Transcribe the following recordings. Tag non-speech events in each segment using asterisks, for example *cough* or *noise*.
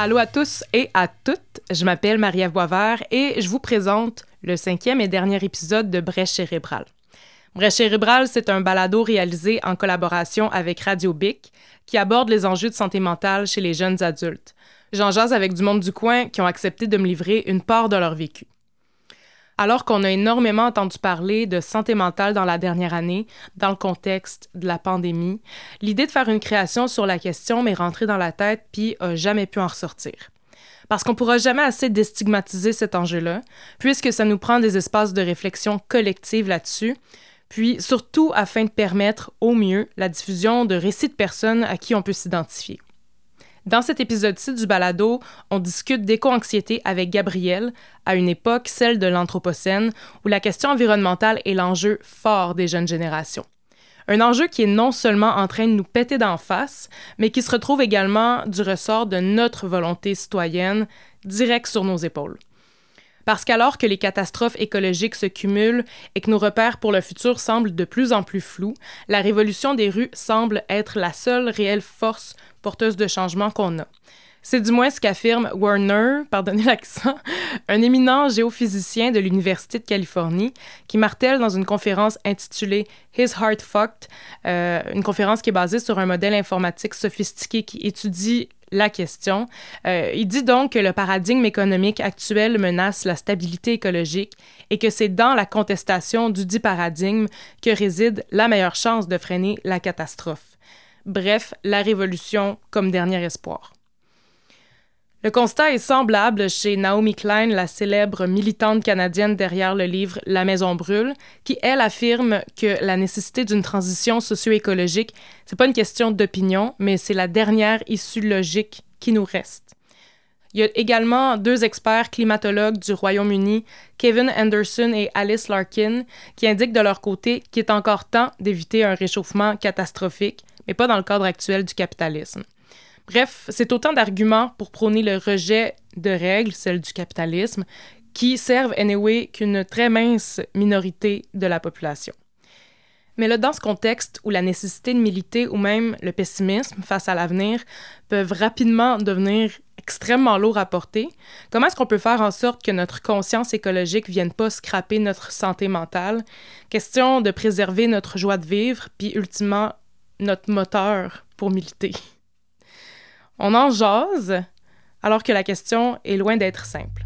Allô à tous et à toutes. Je m'appelle Marie-Ève Boisvert et je vous présente le cinquième et dernier épisode de Brèche cérébrale. Brèche cérébrale, c'est un balado réalisé en collaboration avec Radio Bic qui aborde les enjeux de santé mentale chez les jeunes adultes. J'en jase avec du monde du coin qui ont accepté de me livrer une part de leur vécu. Alors qu'on a énormément entendu parler de santé mentale dans la dernière année, dans le contexte de la pandémie, l'idée de faire une création sur la question m'est rentrée dans la tête puis a jamais pu en ressortir. Parce qu'on pourra jamais assez déstigmatiser cet enjeu-là, puisque ça nous prend des espaces de réflexion collective là-dessus, puis surtout afin de permettre au mieux la diffusion de récits de personnes à qui on peut s'identifier. Dans cet épisode-ci du balado, on discute d'éco-anxiété avec Gabrielle, à une époque, celle de l'Anthropocène, où la question environnementale est l'enjeu fort des jeunes générations. Un enjeu qui est non seulement en train de nous péter d'en face, mais qui se retrouve également du ressort de notre volonté citoyenne, direct sur nos épaules. Parce qu'alors que les catastrophes écologiques se cumulent et que nos repères pour le futur semblent de plus en plus flous, la révolution des rues semble être la seule réelle force porteuse de changement qu'on a. C'est du moins ce qu'affirme Werner, *laughs* pardonnez l'accent, un éminent géophysicien de l'Université de Californie, qui martèle dans une conférence intitulée His Heart Fucked, euh, une conférence qui est basée sur un modèle informatique sophistiqué qui étudie la question. Euh, il dit donc que le paradigme économique actuel menace la stabilité écologique et que c'est dans la contestation du dit paradigme que réside la meilleure chance de freiner la catastrophe. Bref, la révolution comme dernier espoir. Le constat est semblable chez Naomi Klein, la célèbre militante canadienne derrière le livre La Maison brûle, qui, elle, affirme que la nécessité d'une transition socio-écologique, c'est pas une question d'opinion, mais c'est la dernière issue logique qui nous reste. Il y a également deux experts climatologues du Royaume-Uni, Kevin Anderson et Alice Larkin, qui indiquent de leur côté qu'il est encore temps d'éviter un réchauffement catastrophique, mais pas dans le cadre actuel du capitalisme. Bref, c'est autant d'arguments pour prôner le rejet de règles, celles du capitalisme, qui servent anyway qu'une très mince minorité de la population. Mais là, dans ce contexte où la nécessité de militer ou même le pessimisme face à l'avenir peuvent rapidement devenir extrêmement lourds à porter, comment est-ce qu'on peut faire en sorte que notre conscience écologique vienne pas scraper notre santé mentale? Question de préserver notre joie de vivre, puis ultimement notre moteur pour militer. On en jase, alors que la question est loin d'être simple.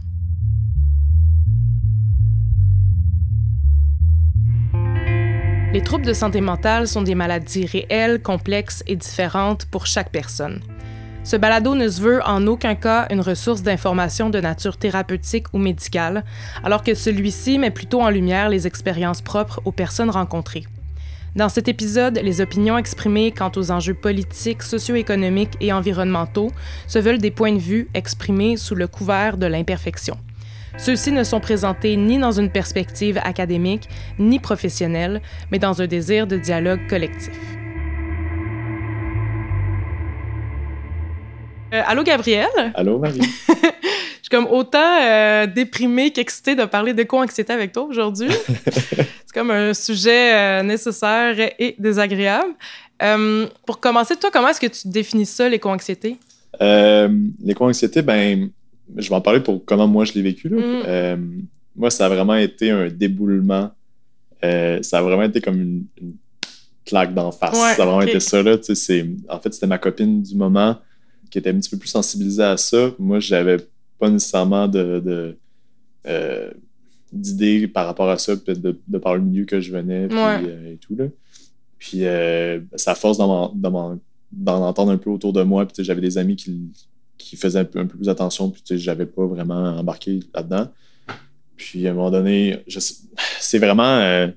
Les troubles de santé mentale sont des maladies réelles, complexes et différentes pour chaque personne. Ce balado ne se veut en aucun cas une ressource d'information de nature thérapeutique ou médicale, alors que celui-ci met plutôt en lumière les expériences propres aux personnes rencontrées. Dans cet épisode, les opinions exprimées quant aux enjeux politiques, socio-économiques et environnementaux se veulent des points de vue exprimés sous le couvert de l'imperfection. Ceux-ci ne sont présentés ni dans une perspective académique ni professionnelle, mais dans un désir de dialogue collectif. Euh, allô, Gabriel? Allô, Marie? *laughs* Suis comme autant euh, déprimée qu'excitée de parler d'éco-anxiété avec toi aujourd'hui. *laughs* C'est comme un sujet euh, nécessaire et désagréable. Euh, pour commencer, toi, comment est-ce que tu définis ça, l'éco-anxiété? Euh, l'éco-anxiété, ben, je vais en parler pour comment moi je l'ai vécu. Mm. moi, ça a vraiment été un déboulement. ça a vraiment été comme une, claque d'en face. ça a vraiment été ça. Là, en fait, c'était ma copine du moment qui était un petit peu plus sensibilisée à ça. Moi, j'avais pas nécessairement de, d'idées par rapport à ça, peut-être de, par le milieu que je venais euh, et tout. Là. Puis euh, ça force d'en entendre un peu autour de moi. Puis j'avais des amis qui, qui faisaient un peu, un peu plus attention, puis j'avais pas vraiment embarqué là-dedans. Puis à un moment donné, c'est vraiment. Euh,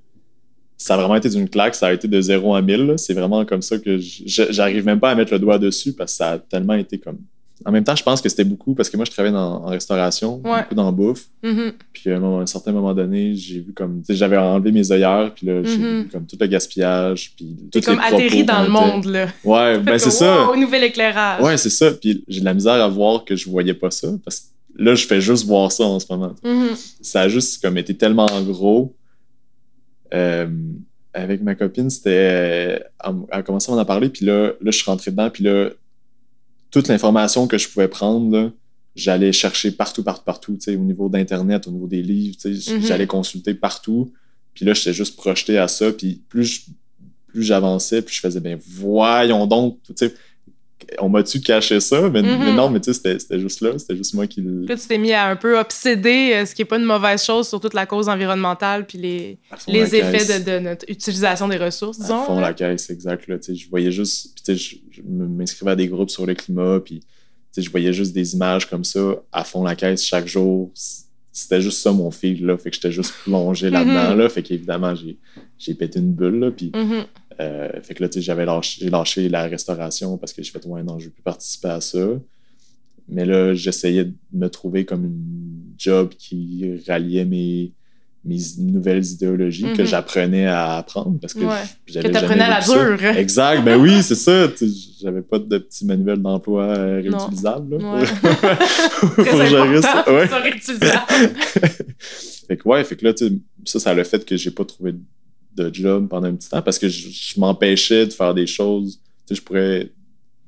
ça a vraiment été d'une claque, ça a été de 0 à 1000. C'est vraiment comme ça que j'arrive même pas à mettre le doigt dessus parce que ça a tellement été comme en même temps, je pense que c'était beaucoup parce que moi, je travaillais en restauration, beaucoup dans la bouffe. Mm-hmm. Puis à un, certain moment donné, j'ai vu comme. J'avais enlevé mes œillères, puis là, j'ai mm-hmm. vu comme tout le gaspillage. Puis T'es comme atterri dans le monde, là. Ouais, *laughs* ben c'est ça. Au nouvel éclairage. Ouais, c'est ça. Puis j'ai de la misère à voir que je voyais pas ça parce que là, je fais juste voir ça en ce moment. Mm-hmm. Ça a juste comme été tellement gros. Euh, avec ma copine, c'était. Elle a commencé à m'en parler, puis là, là, je suis rentré dedans, puis là toute l'information que je pouvais prendre, j'allais chercher partout, partout, partout, au niveau d'Internet, au niveau des livres, mm-hmm. j'allais consulter partout. Puis là, j'étais juste projeté à ça. Puis plus plus j'avançais, plus je faisais, ben voyons donc, tu sais, on m'a-tu caché ça? Mais, mm-hmm. non, mais tu sais, c'était juste là, c'était juste moi qui le. Là, tu t'es mis à un peu obséder, euh, ce qui n'est pas une mauvaise chose sur toute la cause environnementale puis les, les effets de, notre utilisation des ressources, disons. À fond la caisse, exact. Là, je voyais juste, puis je, je m'inscrivais à des groupes sur le climat, puis je voyais juste des images comme ça à fond la caisse chaque jour. C'était juste ça mon fil, là. Fait que j'étais juste plongé là-dedans, mm-hmm. là. Fait qu'évidemment, j'ai pété une bulle, là. Puis. Mm-hmm. Euh, fait que là, tu sais, j'avais lâché, j'ai lâché la restauration parce que j'ai fait, ouais, non, je veux plus participer à ça. Mais là, j'essayais de me trouver comme une job qui ralliait mes, mes nouvelles idéologies que mhm. j'apprenais à apprendre parce que j'avais que t'apprenais à la dure. *laughs* Exact, ben oui, c'est ça. J'avais pas de petits manuels d'emploi euh, réutilisables. Là. Ouais. *laughs* Très réutilisable. *laughs* fait que ouais, fait que là, ça, ça a le fait que j'ai pas trouvé de job pendant un petit temps parce que je, m'empêchais de faire des choses. Tu sais, je pourrais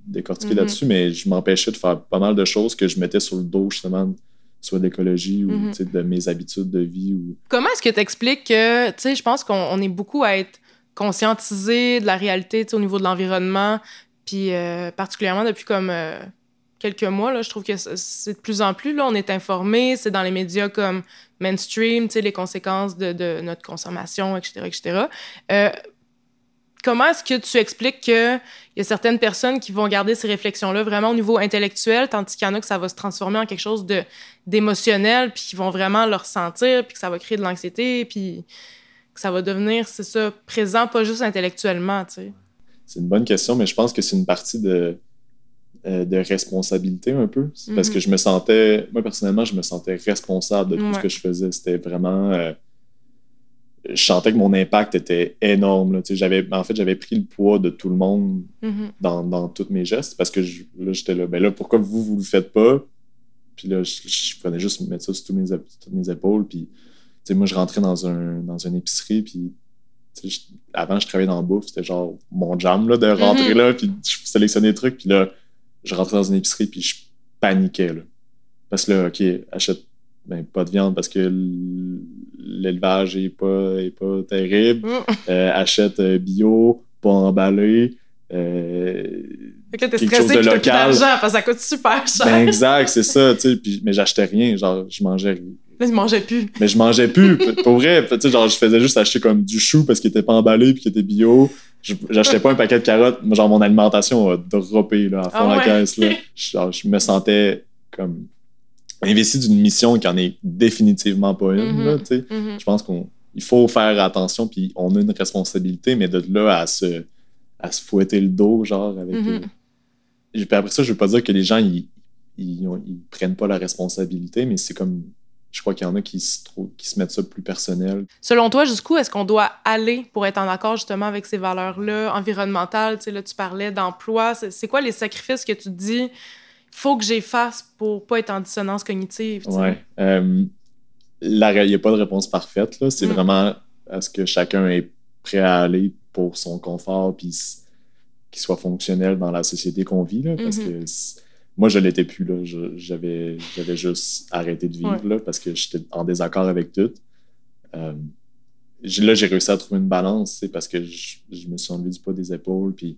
décortiquer mm-hmm. là-dessus, mais je m'empêchais de faire pas mal de choses que je mettais sur le dos, justement, soit d'écologie ou mm-hmm. de mes habitudes de vie. Ou... Comment est-ce que tu expliques que, tu sais, je pense qu'on est beaucoup à être conscientisé de la réalité au niveau de l'environnement, puis euh, particulièrement depuis comme euh, quelques mois, là, je trouve que c'est de plus en plus, là, on est informé, c'est dans les médias comme mainstream, les conséquences de, notre consommation, etc., etc. Euh, comment est-ce que tu expliques qu'il y a certaines personnes qui vont garder ces réflexions-là vraiment au niveau intellectuel, tandis qu'il y en a que ça va se transformer en quelque chose d'émotionnel, puis qui vont vraiment le ressentir, puis que ça va créer de l'anxiété, puis que ça va devenir, c'est ça, présent, pas juste intellectuellement, tu sais? C'est une bonne question, mais je pense que c'est une partie de euh, de responsabilité un peu. Parce que mhm. je me sentais, moi personnellement, je me sentais responsable de tout ce que je faisais. C'était vraiment. Euh, je sentais que mon impact était énorme. J'avais, en fait, j'avais pris le poids de tout le monde mhm. dans, dans tous mes gestes parce que là, j'étais là, ben là, pourquoi vous, vous le faites pas? Puis là, je, prenais juste mettre ça sur tous mes, toutes mes épaules. Puis, moi, je rentrais dans, un, dans une épicerie, puis avant, je travaillais dans le bouffe, c'était genre mon jam là, de rentrer mhm. là, puis je sélectionnais des trucs, puis là, je rentrais dans une épicerie puis je paniquais. Là. Parce que là, OK, achète ben, pas de viande parce que l'élevage est pas, est pas terrible. Mm. Euh, achète euh, bio, pas emballé. Euh, fait que là, t'es stressé de local. parce que ça coûte super cher. Ben, exact, c'est ça, tu sais. Mais j'achetais rien, genre, je mangeais Là, je mangeais plus. Mais je mangeais plus. Pour vrai, genre, je faisais juste acheter comme du chou parce qu'il était pas emballé puis qu'il était bio j'achetais pas un paquet de carottes, genre mon alimentation a droppé là, à fond ah la caisse. Là. *laughs* je me sentais comme investi d'une mission qui en est définitivement pas une. là, mm-hmm. Mm-hmm. Je pense qu'il faut faire attention, puis on a une responsabilité, mais de là à se, à se fouetter le dos, genre, avec. Mm-hmm. Euh, puis après ça, je veux pas dire que les gens, ils, ils, ils prennent pas la responsabilité, mais c'est comme je crois qu'il y en a qui se, qui se mettent ça plus personnel. Selon toi, jusqu'où est-ce qu'on doit aller pour être en accord justement avec ces valeurs-là environnementales? Tu sais, là, tu parlais d'emploi. C'est quoi les sacrifices que tu dis faut que j'efface pour pas être en dissonance cognitive? Oui. Euh, il n'y a pas de réponse parfaite. C'est mm. vraiment à ce que chacun est prêt à aller pour son confort puis qu'il soit fonctionnel dans la société qu'on vit. Là, parce mm-hmm. que moi, je l'étais plus. Là. J'avais, j'avais juste arrêté de vivre là, parce que j'étais en désaccord avec tout. Euh, là, j'ai réussi à trouver une balance parce que je, me suis enlevé du poids des épaules. Puis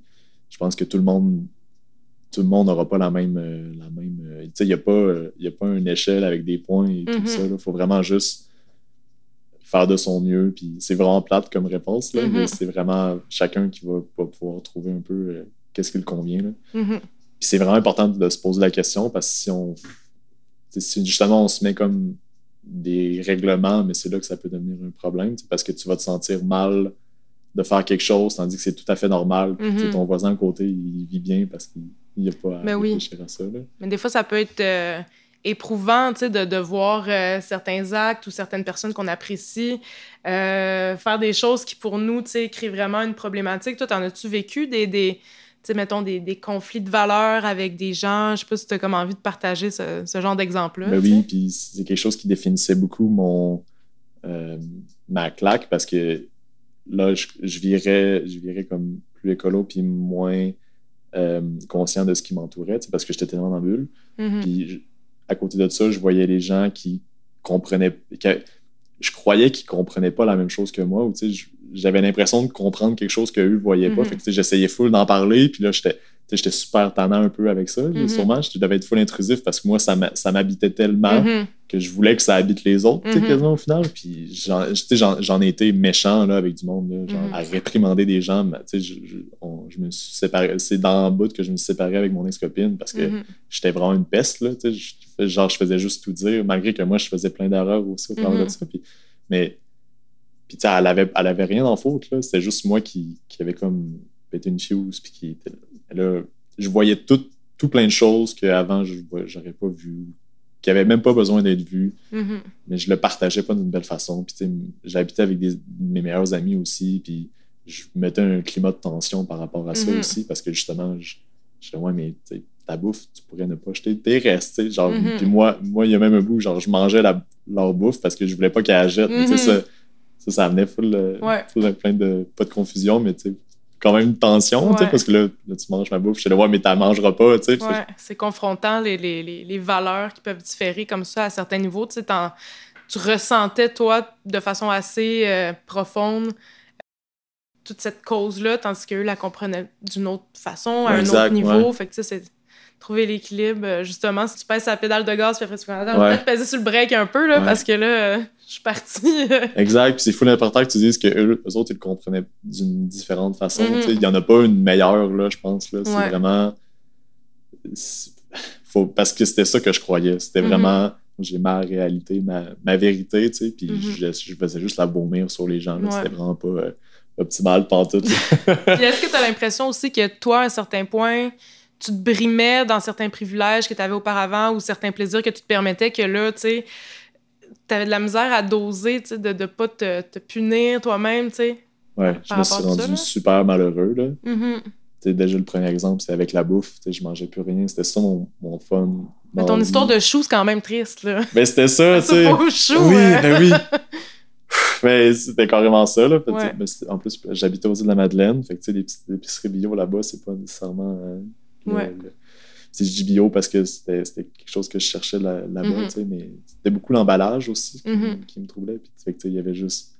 je pense que tout le monde tout le monde n'aura pas la même. Euh, la même euh, il n'y a, pas, a pas une échelle avec des points et tout mm-hmm. ça. Il faut vraiment juste faire de son mieux. Puis c'est vraiment plate comme réponse. Là, mm-hmm. c'est vraiment chacun qui va, pouvoir trouver un peu qu'est-ce qui le convient. Là. Mm-hmm c'est vraiment important de se poser la question parce que si on. Si justement on se met comme des règlements, mais c'est là que ça peut devenir un problème, parce que tu vas te sentir mal de faire quelque chose, tandis que c'est tout à fait normal. Mm-hmm. Ton voisin à côté, il vit bien parce qu'il n'y a pas à mais réfléchir à ça. Mais des fois, ça peut être euh, éprouvant de, de voir euh, certains actes ou certaines personnes qu'on apprécie euh, faire des choses qui, pour nous, créent vraiment une problématique. Toi, en as-tu vécu des, des, sais, mettons, des, des, conflits de valeurs avec des gens. Je sais pas si tu as comme envie de partager ce, ce genre d'exemple-là. Ben oui, puis c'est quelque chose qui définissait beaucoup mon, euh, ma claque parce que là, je, je, virais, je virais comme plus écolo puis moins euh, conscient de ce qui m'entourait, parce que j'étais tellement dans la bulle. Mhm. Puis à côté de ça, je voyais les gens qui comprenaient. que- je croyais qu'ils comprenaient pas la même chose que moi, ou tu sais, j'avais l'impression de comprendre quelque chose qu'eux voyaient pas. Mhm. Fait que j'essayais full d'en parler, puis là, j'étais. super tannant un peu avec ça, Mhm. sûrement. Je devais être full intrusif parce que moi, ça m'habitait tellement Mhm. que je voulais que ça habite les autres, quasiment au final. Puis j'en ai été méchant là, avec du monde, là, genre, à réprimander des gens. mais, je, je- on- je me suis séparé. C'est dans le bout que je me suis séparé avec mon ex-copine parce que j'étais vraiment une peste. Là, je- genre, je faisais juste tout dire, malgré que moi, je faisais plein d'erreurs aussi au travers de ça. Puis, mais, puis, tu sais, elle avait, elle avait rien en faute. là. C'était juste moi qui, qui avait comme pété une fuse. Puis, qui était là. Je voyais tout, tout plein de choses qu'avant, je j'aurais pas vu, qui avaient même pas besoin d'être vues Mhm. mais je le partageais pas d'une belle façon. Puis, tu sais, j'habitais avec des, mes meilleurs amis aussi, puis je mettais un climat de tension par rapport à ça Mhm. aussi, parce que justement, je, je disais, ouais, mais ta bouffe, tu pourrais ne pas jeter tes restes, genre, Mhm. puis moi, moi, il y a même un bout, genre, je mangeais la, leur bouffe parce que je voulais pas qu'elle jette, sais, Mhm. Ça, ça, amenait full, euh, Ouais. full plein de, pas de confusion, mais tu sais, quand même une tension, tu sais, parce que là, là, tu manges ma bouffe, je suis là, ouais, mais tu la mangeras pas, tu sais, Ouais, c'est confrontant les, les, les, les valeurs qui peuvent différer comme ça à certains niveaux. Tu sais, tu ressentais, toi, de façon assez euh, profonde, toute cette cause-là, tandis qu'eux la comprenaient d'une autre façon, à un autre niveau. Fait que, tu sais, c'est trouver l'équilibre. euh, Justement, si tu pèses sa pédale de gaz, puis après tu fais attends, je vais Ouais. peut-être peser sur le break un peu, là, Ouais. parce que là, euh, je suis partie. *laughs* Exact. Puis c'est fou important que tu dises que eux, eux autres, ils le comprenaient d'une différente façon. Mhm. Sais, Il n'y en a pas une meilleure, là, je pense. Là. C'est Ouais. vraiment. Faut... Parce que c'était ça que je croyais. C'était Mhm. vraiment. J'ai ma réalité, ma, ma vérité, tu sais, puis Mhm. je, je faisais juste la vomir sur les gens. C'était vraiment pas euh, optimal pantoute. *laughs* Puis est-ce que tu as l'impression aussi que toi, à un certain point, tu te brimais dans certains privilèges que tu avais auparavant ou certains plaisirs que tu te permettais que là, tu sais, tu avais de la misère à doser, tu sais, de ne pas te, te punir toi-même, tu sais? Ouais, je me suis ça, rendu super malheureux. Là. Sais, déjà, le premier exemple, c'est avec la bouffe. Tu sais, Je mangeais plus rien. C'était ça mon, mon fun. Mais ton histoire de chou, c'est quand même triste, là. Ben, c'était ça, *laughs* tu sais. chou, Oui, hein. ben oui. *laughs* Mais c'était carrément ça, là. Fait Ouais. mais en plus, j'habitais aux îles de la Madeleine. Fait que, tu sais, les petites épiceries bio là-bas, c'est pas nécessairement. euh, Ouais. le- dis bio parce que c'était quelque chose que je cherchais là- là-bas, Mhm. sais, mais c'était beaucoup l'emballage aussi qui, Mhm. qui me troublait. Puis, fait que, tu sais, il y avait juste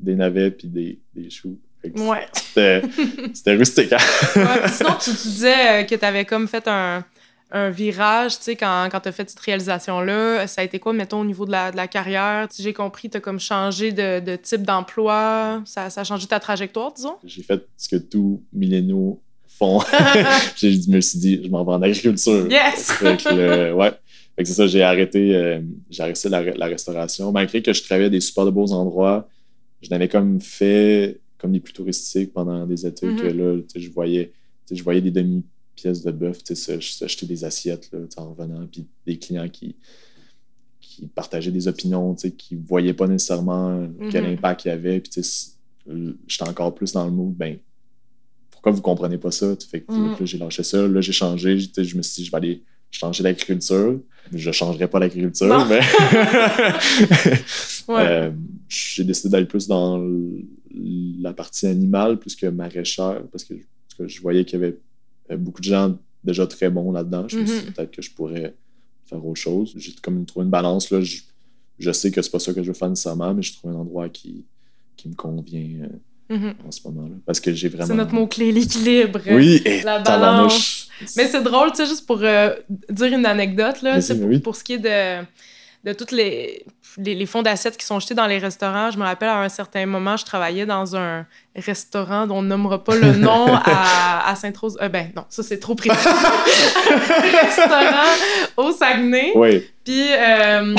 des navets puis des, des choux. Ouais. *laughs* C'était rustique. hein. Ouais, Sinon, tu, tu *laughs* disais euh, que tu avais comme fait un, un virage, tu sais, quand, quand tu as fait cette réalisation-là. Ça a été quoi, mettons, au niveau de la, de la carrière? J'ai compris, tu as comme changé de, de type d'emploi. Ça, ça a changé ta trajectoire, disons? J'ai fait ce que tous milléniaux *laughs* *laughs* J'ai- je me suis dit, je m'en vais en agriculture. Yes! *laughs* Fait que, le- ouais. Fait que c'est ça, j'ai arrêté, euh, j'ai arrêté la, la restauration. Malgré que je travaillais à des super de beaux endroits, je n'avais comme fait comme des plus touristiques pendant des étés Mhm. que là, tu sais, je voyais, je voyais des demi-pièces de bœuf, s'acheter des assiettes là, en revenant, puis des clients qui, qui partageaient des opinions, qui ne voyaient pas nécessairement quel Mhm. impact il y avait. Puis, j'étais encore plus dans le mood, ben, pourquoi vous comprenez pas ça? Fait que, là, j'ai lâché ça, là, j'ai changé, je me suis dit, je vais aller changer l'agriculture. Je changerai pas l'agriculture, mais *laughs* Ouais. euh, j'ai décidé d'aller plus dans la partie animale plus que maraîchère parce que, je voyais qu'il y avait euh, beaucoup de gens déjà très bons là-dedans. Je me suis dit Mhm. peut-être que je pourrais faire autre chose. J'ai comme trouvé une balance. Là. Je, je sais que c'est pas ça que je veux faire nécessairement, mais je trouve un endroit qui, qui me convient euh, Mhm. en ce moment-là. Parce que j'ai vraiment. C'est notre mot-clé, l'équilibre. Oui, et La tabarnouche. Mais c'est drôle, tu sais, juste pour euh, dire une anecdote, là, pour, oui. pour ce qui est de, de toutes les, les, les fonds d'assiettes qui sont jetés dans les restaurants. Je me rappelle, à un certain moment, je travaillais dans un restaurant dont on nommera pas le nom *laughs* à, à Sainte-Rose. Euh, ben non, ça, c'est trop précis. *laughs* restaurant au Saguenay. Oui, Puis, euh,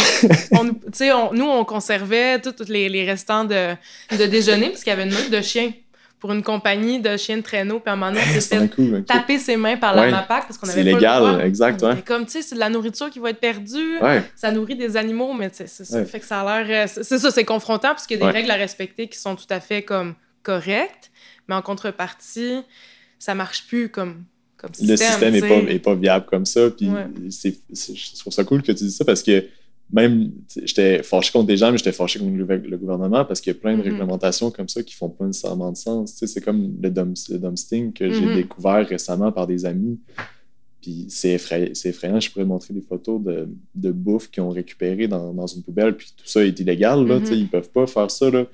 on nous- tu sais, on- nous, on conservait tous tous les, les restants de, de déjeuner parce qu'il y avait une meute de chiens pour une compagnie de chiens de traîneau. Puis à un moment donné, on s'est coup. ok. taper ses mains par la Ouais. MAPAC parce qu'on C'est avait pas légal, le droit. exact, On ouais. comme, tu sais, c'est de la nourriture qui va être perdue. Ouais. Ça nourrit des animaux, mais c'est ça. Fait que ça a l'air... euh, C'est ça, c'est confrontant parce qu'il y a des règles à respecter qui sont tout à fait comme correctes, mais en contrepartie, ça marche plus comme, comme système. le système n'est pas, est pas viable comme ça. Puis Ouais. c'est, c'est- je trouve ça cool que tu dis ça parce que même, j'étais fâché contre des gens, mais j'étais fâché contre le, gouvernement parce qu'il y a plein de mm-hmm. réglementations comme ça qui font pas nécessairement de sens. c'est comme le, dumpsting que j'ai mm-hmm. découvert récemment par des amis. Puis c'est effrayant, Je pourrais montrer des photos de, de bouffe qu'ils ont récupéré dans, dans, une poubelle, puis tout ça est illégal. Là, mm Ils peuvent pas faire ça. Là.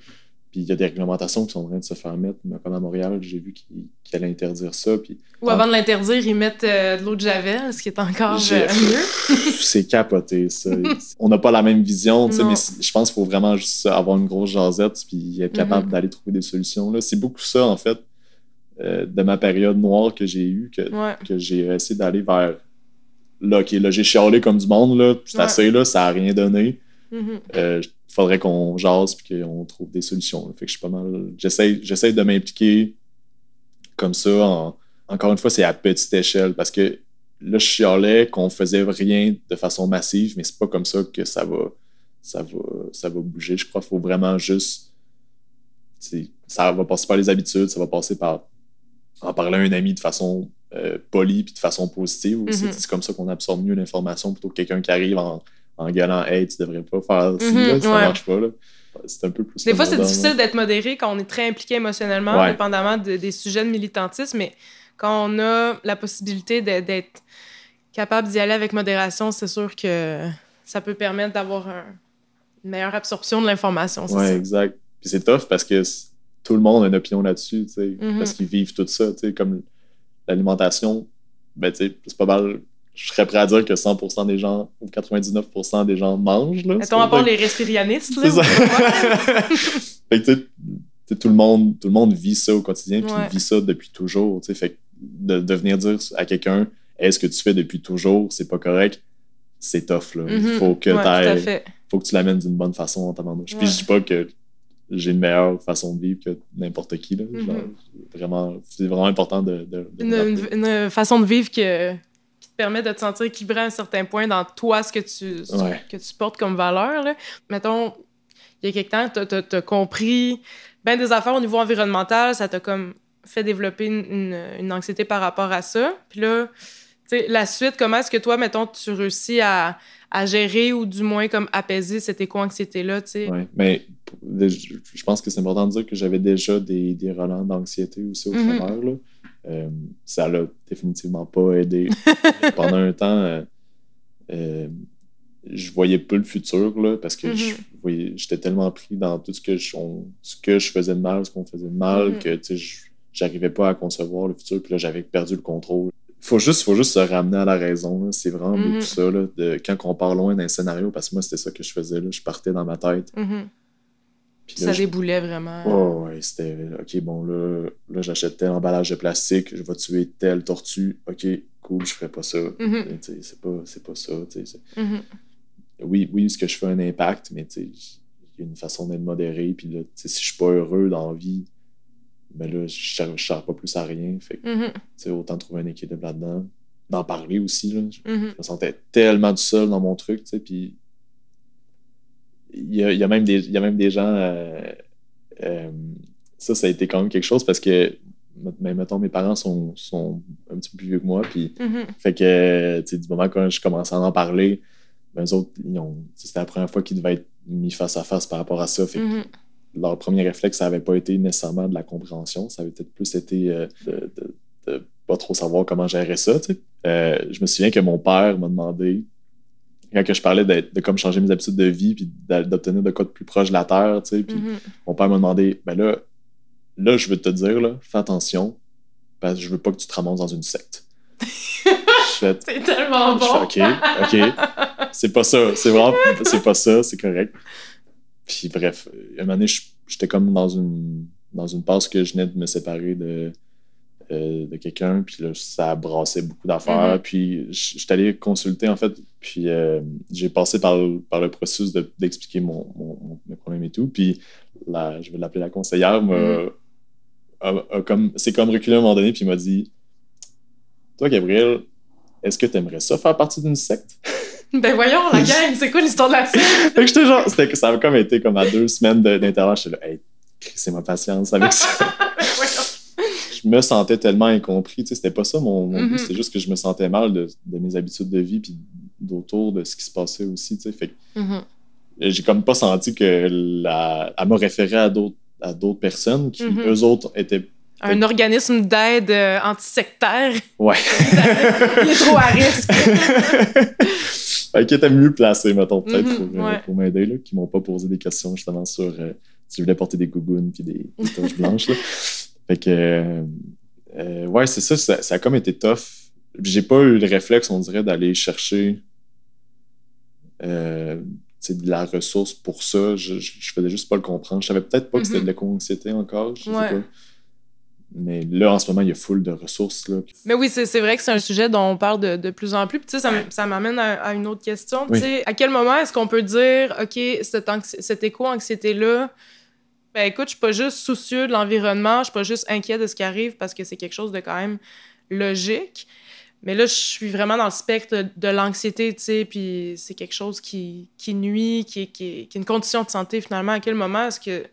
Puis il y a des réglementations qui sont en train de se faire mettre. Comme à Montréal, j'ai vu qu'ils allaient interdire ça. Puis, Ou avant de l'interdire, ils mettent euh, de l'eau de Javel, ce qui est encore euh, mieux. *laughs* c'est capoté, ça. On n'a pas la même vision, mais je pense qu'il faut vraiment juste avoir une grosse jasette puis être capable mm-hmm. d'aller trouver des solutions. C'est beaucoup ça, en fait, euh, de ma période noire que j'ai eue, que, que j'ai essayé d'aller vers. Là, OK, là, j'ai chialé comme du monde, là, c'est assez, là, ça n'a rien donné. Mm-hmm faudrait qu'on jase et qu'on trouve des solutions. Fait que je suis pas mal. J'essaie de m'impliquer comme ça. encore une fois, c'est à petite échelle parce que là, je chialais qu'on faisait rien de façon massive, mais c'est pas comme ça que ça va, ça va, ça va bouger. Je crois qu'il faut vraiment juste. Ça va passer par les habitudes, ça va passer par en parler à un ami de façon euh, polie puis de façon positive aussi. Mm-hmm. C'est comme ça qu'on absorbe mieux l'information plutôt que quelqu'un qui arrive en en gueulant Hey, tu devrais pas faire ça, mhm, ça marche pas. Là. C'est un peu plus. Des fois, c'est difficile d'être modéré quand on est très impliqué émotionnellement, indépendamment des sujets de militantisme, mais quand on a la possibilité d'être capable d'y aller avec modération, c'est sûr que ça peut permettre d'avoir une meilleure absorption de l'information. Oui, exact. Puis c'est tough parce que tout le monde a une opinion là-dessus, mhm. parce qu'ils vivent tout ça, comme l'alimentation, ben, c'est pas mal je serais prêt à dire que 100% des gens ou 99% des gens mangent. Là, Mettons à part les respirianistes. Là, *laughs* fait que, tout, le monde, tout le monde vit ça au quotidien, puis vit ça depuis toujours. Fait que de, de, venir dire à quelqu'un est-ce que tu fais depuis toujours, c'est pas correct, c'est tough. Là. Il mm-hmm. faut que faut que tu l'amènes d'une bonne façon en ouais. Puis je dis pas que j'ai une meilleure façon de vivre que n'importe qui. Là. Mm-hmm. vraiment, c'est vraiment important de. une, façon de vivre que permet de te sentir équilibré à un certain point dans toi, ce que tu, que tu portes comme valeur. Là. Mettons, il y a quelque temps, tu as, compris bien des affaires au niveau environnemental, ça t'a comme fait développer une, une, anxiété par rapport à ça. Puis là, la suite, comment est-ce que toi, mettons, tu réussis à, à, gérer ou du moins comme apaiser cette éco-anxiété-là, Oui, mais je pense que c'est important de dire que j'avais déjà des, des relents d'anxiété aussi au mm là. Euh, ça l'a définitivement pas aidé. *laughs* Pendant un temps, euh, euh, je voyais peu le futur là, parce que mm-hmm. j'étais tellement pris dans tout ce que je, ce que je faisais de mal, ce qu'on faisait de mal, mm-hmm. que j'arrivais pas à concevoir le futur. Puis là, j'avais perdu le contrôle. Il faut juste, faut juste se ramener à la raison. C'est vraiment mm-hmm. ça. Là, de, quand on part loin d'un scénario, parce que moi, c'était ça que je faisais. Là, je partais dans ma tête ça déboulait vraiment. Oh, ouais, c'était OK, bon, là, là j'achète tel emballage de plastique, je vais tuer telle tortue. OK, cool, je ferai pas ça. Mm-hmm. C'est pas, pas ça. Mm-hmm. oui, oui, ce que je fais un impact, mais il y a une façon d'être modéré. Puis là, si je suis pas heureux dans la vie, ben là, je ne sers pas plus à rien. Fait mm-hmm. autant trouver un équilibre là-dedans. D'en parler aussi. Là. Je me sentais tellement du seul dans mon truc. Puis il y a, y a, même des, y a même des gens. Euh, euh, ça, ça a été quand même quelque chose parce que, mais, mettons, mes parents sont, sont un petit peu plus vieux que moi. Puis, mm-hmm. fait que, tu sais, du moment quand je commençais à en parler, ben, eux autres, c'était la première fois qu'ils devaient être mis face à face par rapport à ça. Fait que mm-hmm. leur premier réflexe, ça n'avait pas été nécessairement de la compréhension. Ça avait peut-être plus été euh, de, de, de, pas trop savoir comment gérer ça. Tu sais. je me souviens que mon père m'a demandé quand que je parlais de, de, comme changer mes habitudes de vie puis d'obtenir de quoi de plus proche de la terre, tu sais, puis mm-hmm. mon père m'a demandé, ben là, là, je veux te dire, là, fais attention, parce que je veux pas que tu te ramasses dans une secte. *laughs* c'est tellement bon. OK, OK. C'est pas ça. C'est vraiment, c'est pas ça, c'est correct. Puis bref, un moment donné, j'étais comme dans une, dans une passe que je venais de me séparer de, euh, de quelqu'un, puis là, ça brassait beaucoup d'affaires. Mm-hmm. Puis je suis allé consulter, en fait, puis euh, j'ai passé par, par le processus d'expliquer mon, mon, mes problèmes et tout. Puis la, je vais l'appeler la conseillère, mm-hmm. comme, c'est comme reculé à un moment donné, puis il m'a dit Toi, Gabriel, est-ce que tu aimerais ça faire partie d'une secte? *laughs* Ben voyons, la gang, c'est quoi l'histoire de la secte? *laughs* fait que j'étais genre, ça a comme été comme à deux semaines d'intervalle. J'étais là, hey, c'est ma patience avec ça. *laughs* je me sentais tellement incompris. Tu sais, c'était pas ça mon, but, mm-hmm. c'était juste que je me sentais mal de, de mes habitudes de vie puis d'autour de ce qui se passait aussi, tu sais. Fait que Mhm. j'ai comme pas senti que la... elle m'a référé à d'autres à d'autres personnes qui, Mhm. eux autres, étaient... Un organisme d'aide euh, antisectaire. Ouais. Il est trop à risque. *laughs* fait qu'ils étaient mieux placés, mettons, peut-être, pour, euh, pour m'aider, là, qui m'ont pas posé des questions, justement, sur euh, si je voulais porter des gougounes puis des, des taches blanches, là. Fait que... euh, ouais, c'est ça, ça, ça a comme été tough. J'ai pas eu le réflexe, on dirait, d'aller chercher euh, sais, de la ressource pour ça. Je, je, je faisais juste pas le comprendre. Je savais peut-être pas que c'était de l'éco-anxiété encore. Je sais Ouais. pas. Mais là, en ce moment, il y a full de ressources. Là. Mais oui, c'est c'est vrai que c'est un sujet dont on parle de, de plus en plus. Puis, tu sais, ça, m'amène à, à une autre question. Oui. sais, à quel moment est-ce qu'on peut dire, OK, cette, cette éco-anxiété-là, ben écoute, je suis pas juste soucieux de l'environnement, je suis pas juste inquiet de ce qui arrive parce que c'est quelque chose de quand même logique. Mais là, je suis vraiment dans le spectre de l'anxiété, tu sais, puis c'est quelque chose qui, qui nuit, qui est, qui, qui est une condition de santé finalement. À quel moment est-ce que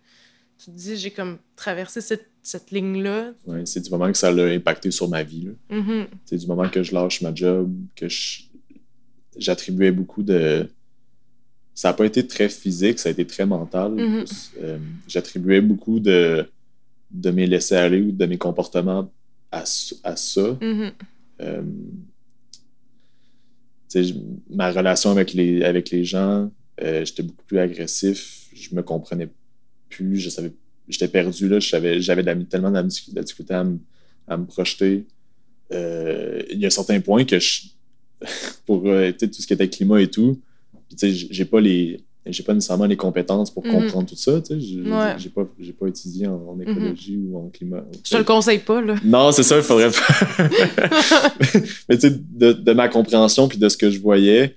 tu te dis, j'ai comme traversé cette, cette ligne-là? Ouais, c'est du moment que ça l'a impacté sur ma vie. là. Mhm. C'est du moment que je lâche ma job, que j'attribuais beaucoup de. Ça n'a pas été très physique, ça a été très mental. Mhm. Euh, J'attribuais beaucoup de, de mes laisser-aller ou de mes comportements à, à ça. Mhm. Euh, je- ma relation avec les, avec les gens, euh, j'étais beaucoup plus agressif, je me comprenais plus, je savais, j'étais perdu là, j'avais tellement de la, de la difficulté à me, à me projeter. Il y a certains points que je, *laughs* pour tout ce qui était climat et tout, tu sais, j'ai pas les j'ai pas nécessairement les compétences pour Mhm. comprendre tout ça, tu sais, Ouais. j'ai pas j'ai pas étudié en, en écologie ou en climat. Je te le conseille pas, là. Non, c'est ça, il faudrait pas. *laughs* Mais tu sais, de, de ma compréhension puis de ce que je voyais,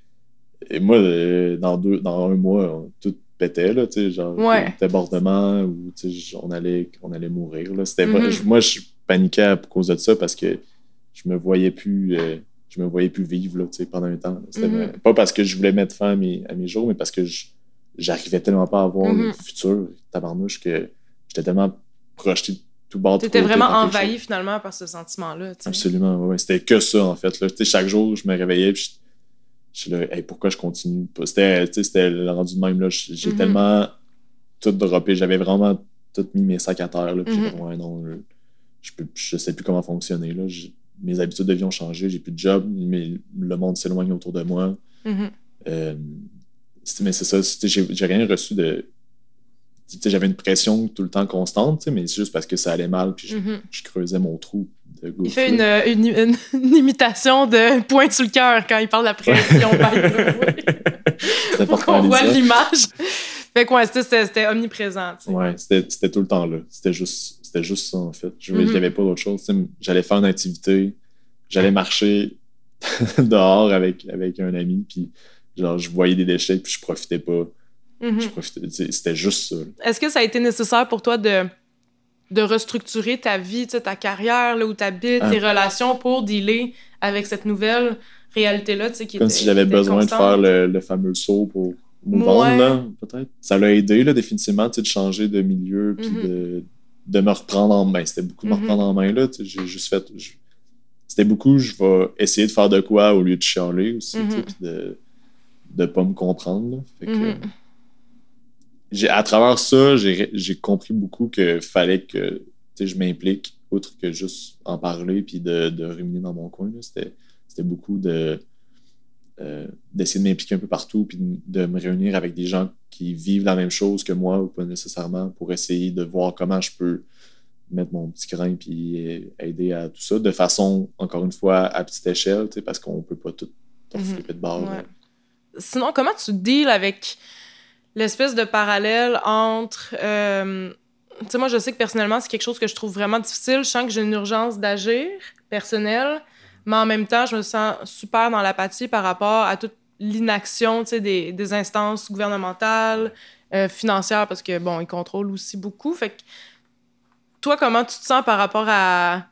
et moi, euh, dans, deux, dans un mois, on- tout pétait, là, tu sais, genre, Ouais. débordement ou, tu sais, on allait, on allait mourir, là. C'était Mhm. moi, je paniquais à cause de ça parce que je me voyais plus, euh, je me voyais plus vivre, là, pendant un temps. Mhm. vrai. Pas parce que je voulais mettre fin à mes, à mes jours, mais parce que j'arrivais tellement pas à voir le futur, tabarnouche, que j'étais tellement projeté de tout bord, de T'étais vraiment envahi finalement par ce sentiment-là. Absolument, ouais. C'était que ça, en fait. Là. Chaque jour, je me réveillais puis je, suis là, Hey, pourquoi je continue pas? C'était, le rendu de même. Là. J'ai Mhm. tellement tout droppé. J'avais vraiment tout mis mes sacs à terre. Là, puis ouais, non, je, je, peux, je sais plus comment fonctionner. Là. Mes habitudes de vie ont changé. J'ai plus de job, mais le monde s'éloigne autour de moi. Mhm. Euh, mais c'est ça, j'ai rien reçu de. J'avais une pression tout le temps constante, mais c'est juste parce que ça allait mal, puis je, Mhm. je creusais mon trou de. Il fait une, une, une- une imitation de point sur le cœur quand il parle de la pression. *laughs* C'est Pour qu'on voit l'image. Fait que ouais, c'était- omniprésent. Ouais, c'était c'était tout le temps là. C'était juste, c'était juste ça, en fait. Je Mhm. n'avais pas d'autre chose. J'allais faire une activité, j'allais marcher *laughs* dehors avec, avec un ami, puis genre, je voyais des déchets, puis je profitais pas. Mhm. C'était juste ça. Est-ce que ça a été nécessaire pour toi de, de restructurer ta vie, ta carrière, là où tu habites, Ah. tes relations pour dealer avec cette nouvelle réalité-là, Comme était- si j'avais besoin de faire le, le fameux saut pour move Ouais. peut-être. Ça l'a aidé, là, définitivement, de changer de milieu, puis Mhm. de, de me reprendre en main. C'était beaucoup de me Mhm. reprendre en main, là. J'ai juste fait... C'était beaucoup, je vais essayer de faire de quoi au lieu de chialer aussi, puis de de pas me comprendre. Fait que, Mhm. j'ai- à travers ça, j'ai compris beaucoup qu'il fallait que je m'implique, outre que juste en parler puis de, de ruminer dans mon coin. c'était beaucoup de euh, d'essayer de m'impliquer un peu partout puis de, de me réunir avec des gens qui vivent la même chose que moi ou pas nécessairement pour essayer de voir comment je peux mettre mon petit grain puis euh, aider à tout ça de façon, encore une fois, à petite échelle, parce qu'on peut pas tout Mhm. flipper de bord. Ouais. Sinon, comment tu deals avec l'espèce de parallèle entre. euh, tu sais, moi, je sais que personnellement, c'est quelque chose que je trouve vraiment difficile. Je sens que j'ai une urgence d'agir personnelle, mais en même temps, je me sens super dans l'apathie par rapport à toute l'inaction des, des instances gouvernementales, euh, financières, parce que, bon, ils contrôlent aussi beaucoup. Fait que, toi, comment tu te sens par rapport à,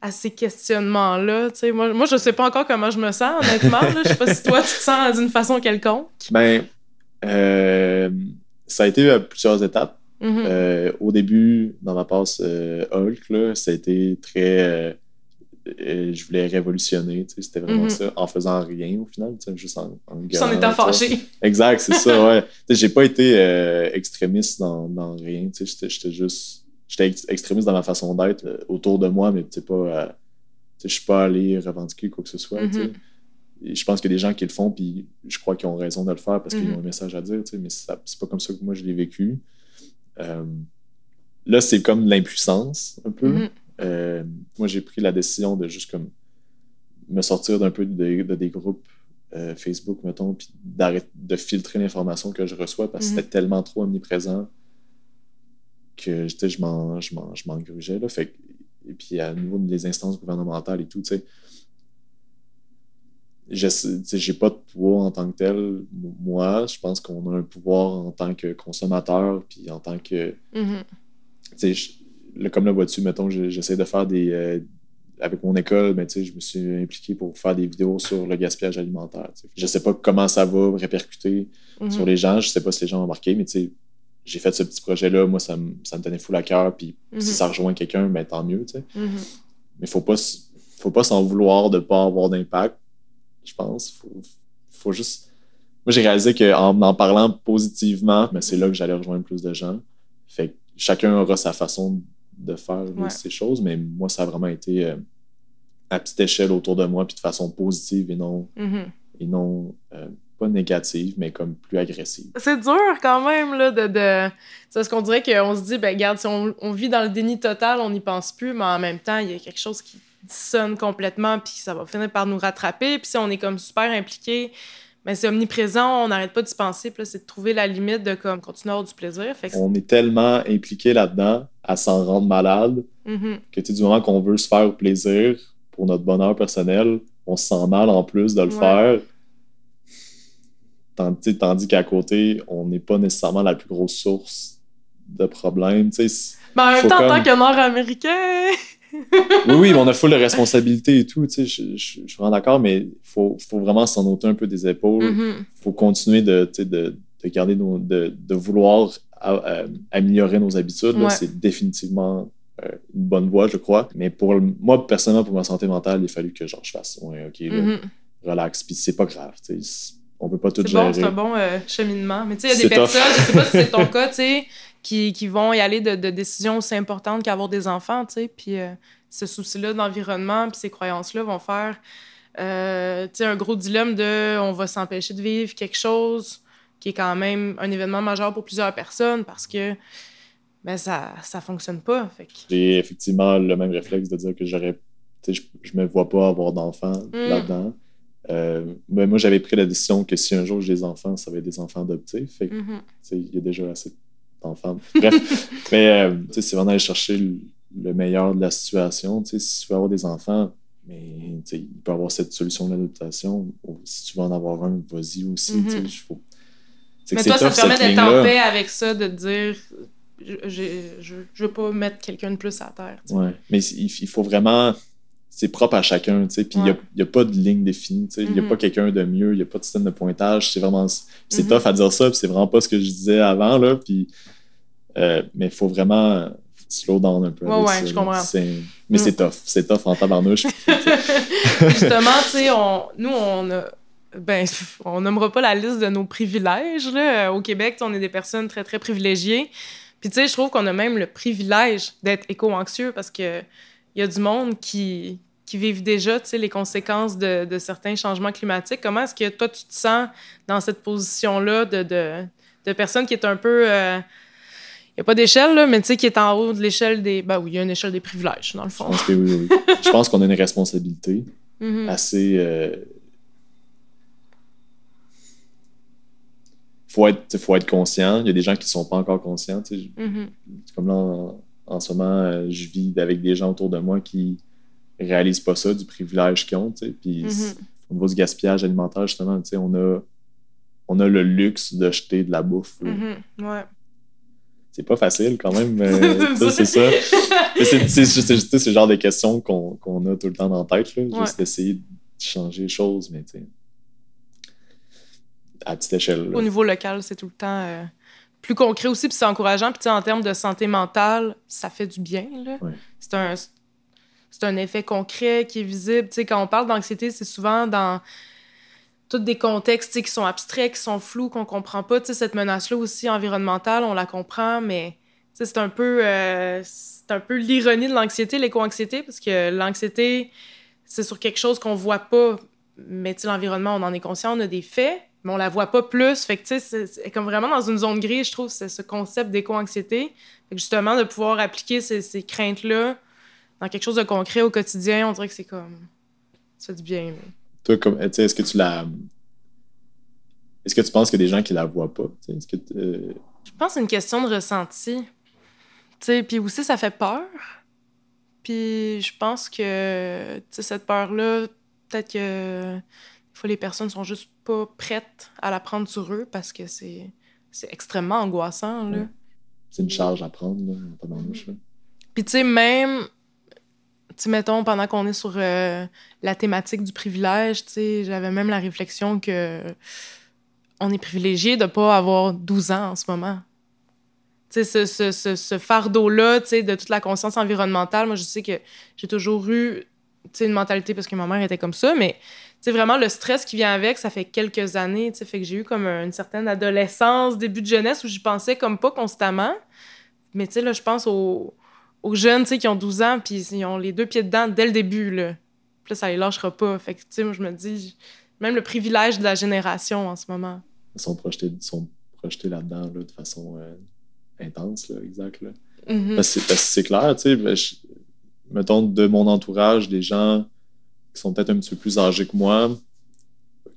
à ces questionnements-là? Moi, moi, je sais pas encore comment je me sens, honnêtement. Là. Je sais pas si toi, tu te sens d'une façon quelconque. Ben, euh, ça a été à plusieurs étapes. Mhm. Euh, au début, dans ma passe euh, Hulk, là, ça a été très. Euh, euh, je voulais révolutionner, c'était vraiment mm-hmm. ça, en faisant rien au final, juste en, en Juste en étant fâché. Exact, c'est ça, *laughs* ouais. j'ai pas été euh, extrémiste dans, dans rien, j'étais juste... J'étais extrémiste dans ma façon d'être euh, autour de moi, mais pas... je suis pas allé revendiquer quoi que ce soit, mm-hmm. je pense qu'il y a des gens qui le font, puis je crois qu'ils ont raison de le faire parce qu'ils mm-hmm. ont un message à dire, mais c'est pas comme ça que moi je l'ai vécu. là, c'est comme l'impuissance, un peu. Euh, moi, j'ai pris la décision de juste comme me sortir d'un peu de, des groupes euh, Facebook, mettons, puis d'arrêter de filtrer l'information que je reçois parce que c'était mhm. tellement trop omniprésent que je m'en je grugeais. Là. Fait, et puis, à niveau des instances gouvernementales et tout, tu sais, j'ai pas de pouvoir en tant que tel. Moi, je pense qu'on a un pouvoir en tant que consommateur, puis en tant que. Mhm comme le vois-tu, mettons, j'essaie de faire des. Euh, avec mon école, je me suis impliqué pour faire des vidéos sur le gaspillage alimentaire. Je Je sais pas comment ça va répercuter mhm. sur les gens. Je sais pas si les gens ont remarqué, mais j'ai fait ce petit projet-là. Moi, ça, me, ça me tenait fou à cœur. Puis si mhm. ça rejoint quelqu'un, ben, tant mieux. Mhm. Mais il faut pas, faut pas s'en vouloir de ne pas avoir d'impact, je pense. Faut, faut juste. Moi, j'ai réalisé qu'en en parlant positivement, ben, c'est là que j'allais rejoindre plus de gens. Fait que chacun aura sa façon de faire ces choses, mais moi, ça a vraiment été euh, à petite échelle autour de moi, puis de façon positive et non, mm-hmm. et non euh, pas négative, mais comme plus agressive. C'est dur quand même, là, de. de... Parce qu'on dirait qu'on se dit, ben, regarde, si on, on, vit dans le déni total, on n'y pense plus, mais en même temps, il y a quelque chose qui sonne complètement, puis ça va finir par nous rattraper, puis si on est comme super impliqué mais c'est omniprésent, on n'arrête pas de se penser. Puis c'est de trouver la limite de comme continuer à avoir du plaisir. On est tellement impliqué là-dedans à s'en rendre malade mm-hmm. que du moment qu'on veut se faire plaisir pour notre bonheur personnel, on se sent mal en plus de le faire. Tandis, tandis qu'à côté, on n'est pas nécessairement la plus grosse source de problèmes. Mais ben, en même temps, en tant que Nord-Américain *laughs* oui, oui, mais on a full de responsabilités et tout, tu sais, je, suis vraiment d'accord, mais il faut, faut, vraiment s'en ôter un peu des épaules. Il mm-hmm. faut continuer de, de, de garder nos, de, de vouloir améliorer nos habitudes. C'est définitivement euh, une bonne voie, je crois. Mais pour moi, personnellement, pour ma santé mentale, il a fallu que genre, je fasse, ouais, OK, mm-hmm. relax, puis c'est pas grave, tu sais on peut pas tout gérer. c'est un bon euh, cheminement. Mais tu sais, il y a des personnes, je sais pas si c'est ton *laughs* cas, tu sais, qui, qui, vont y aller de, de, décisions aussi importantes qu'avoir des enfants, tu sais, puis euh, ce souci-là d'environnement, puis ces croyances-là vont faire, euh, tu sais, un gros dilemme de on va s'empêcher de vivre quelque chose qui est quand même un événement majeur pour plusieurs personnes parce que ben, ça, ça fonctionne pas. J'ai effectivement le même réflexe de dire que j'aurais, tu sais, je, je me vois pas avoir d'enfants mm. là-dedans. Euh, mais moi, j'avais pris la décision que si un jour j'ai des enfants, ça va être des enfants adoptés. Fait mm-hmm. il y a déjà assez d'enfants. Bref, *laughs* mais euh, c'est vraiment aller chercher le, meilleur de la situation. Si tu veux avoir des enfants, mais il peut y avoir cette solution d'adaptation. Si tu veux en avoir un, vas-y aussi. Mm-hmm. Faut... Mais toi, ça te permet d'être en paix avec ça, de te dire je, je, je veux pas mettre quelqu'un de plus à terre. Ouais, mais il faut vraiment c'est propre à chacun, tu sais. Puis il n'y a, pas de ligne définie, tu sais. Il n'y a mm-hmm. pas quelqu'un de mieux, il n'y a pas de système de pointage. C'est vraiment... C'est mm-hmm. tough à dire ça, puis c'est vraiment pas ce que je disais avant, là. Puis... Euh, mais il faut vraiment slow down un peu. Ouais, ouais, je comprends. Mais c'est mm. tough. C'est tough en tabarnouche. *laughs* Justement, tu sais, on... nous, on a... Ben, *laughs* on nommera pas la liste de nos privilèges, là. Au Québec, on est des personnes très, très privilégiées. Puis, tu sais, je trouve qu'on a même le privilège d'être éco-anxieux parce que il y a du monde qui, qui vivent déjà les conséquences de, de, certains changements climatiques. Comment est-ce que toi, tu te sens dans cette position-là de, de, de, personne qui est un peu. Euh, il n'y a pas d'échelle, là, mais tu sais, qui est en haut de l'échelle des. Ben oui, il y a une échelle des privilèges, dans le fond. Je pense oui, oui. Je pense qu'on a une responsabilité mm-hmm. assez. Euh... faut être, faut être conscient. Il y a des gens qui ne sont pas encore conscients. Mm-hmm. Comme là, en, en ce moment, euh, je vis avec des gens autour de moi qui réalisent pas ça, du privilège qu'ils ont. Puis mm-hmm. au niveau du gaspillage alimentaire, justement, on a, on a le luxe de jeter de la bouffe. Mm-hmm. Ouais. C'est pas facile quand même. *laughs* c'est ça. c'est juste ce genre de questions qu'on a tout le temps dans la tête. Là, Juste essayer de changer les choses, mais tu sais, à petite échelle. Au niveau local, c'est tout le temps. Euh, plus concret aussi, puis c'est encourageant. Puis en termes de santé mentale, ça fait du bien. C'est un, c'est un effet concret qui est visible. Quand on parle d'anxiété, c'est souvent dans tous des contextes qui sont abstraits, qui sont flous, qu'on comprend pas. Cette menace-là aussi environnementale, on la comprend, mais c'est un peu, euh, c'est un peu l'ironie de l'anxiété, l'éco-anxiété, parce que l'anxiété, c'est sur quelque chose qu'on voit pas, mais l'environnement, on en est conscient, on a des faits, mais on la voit pas plus. Fait que, c'est comme vraiment dans une zone grise, je trouve, c'est ce concept d'éco-anxiété. justement, de pouvoir appliquer ces, ces craintes-là dans quelque chose de concret au quotidien, on dirait que c'est comme. Ça fait du bien. Toi, comme, est-ce que tu la. Est-ce que tu penses qu'il y a des gens qui la voient pas? Est-ce que Je pense que c'est une question de ressenti. Puis aussi, ça fait peur. Puis je pense que cette peur-là, peut-être que des fois, les personnes sont juste pas prêtes à la prendre sur eux parce que c'est extrêmement angoissant. Là. C'est une charge à prendre, là, pas Puis tu sais, même mettons, pendant qu'on est sur euh, la thématique du privilège, j'avais même la réflexion que on est privilégié de pas avoir 12 ans en ce moment. ce, ce, ce, fardeau-là, de toute la conscience environnementale, moi, je sais que j'ai toujours eu une mentalité parce que ma mère était comme ça, mais vraiment, le stress qui vient avec, ça fait quelques années, fait que j'ai eu comme une certaine adolescence, début de jeunesse où j'y pensais comme pas constamment. Mais tu sais, là, je pense au aux jeunes, tu sais, qui ont 12 ans, puis ils ont les deux pieds dedans dès le début, là. Puis là, ça les lâchera pas. Fait que, tu sais, moi, je me dis, même le privilège de la génération en ce moment. Ils sont projetés, sont projetés là-dedans, là, de façon euh, intense, là, exact, là. Mm-hmm. Parce que c'est clair, tu sais, ben, mettons, de mon entourage, des gens qui sont peut-être un petit peu plus âgés que moi,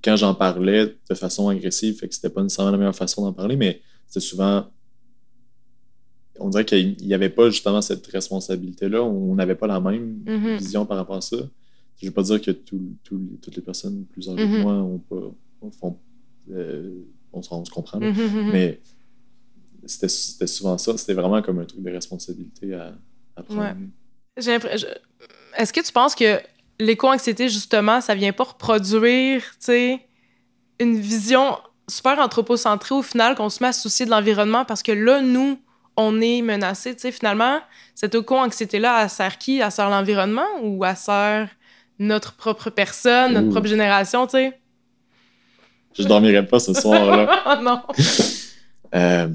quand j'en parlais de façon agressive, fait que c'était pas nécessairement la meilleure façon d'en parler, mais c'était souvent on dirait qu'il n'y avait pas justement cette responsabilité-là. On n'avait pas la même mm-hmm. vision par rapport à ça. Je ne veux pas dire que toutes les personnes plus âgées que mm-hmm. moi ont pas, font, euh, on, se comprend, mm-hmm, mais c'était souvent ça. C'était vraiment comme un truc de responsabilité à, prendre. Est-ce que tu penses que l'éco-anxiété, justement, ça vient pas reproduire une vision super anthropocentrée au final qu'on se met à soucier de l'environnement? Parce que là, nous, on est menacé. Tu sais, finalement, cette éco-anxiété-là, elle sert qui? Elle sert l'environnement ou elle sert notre propre personne, notre propre génération, tu sais? Je dormirai pas ce soir-là. *laughs* oh non! euh,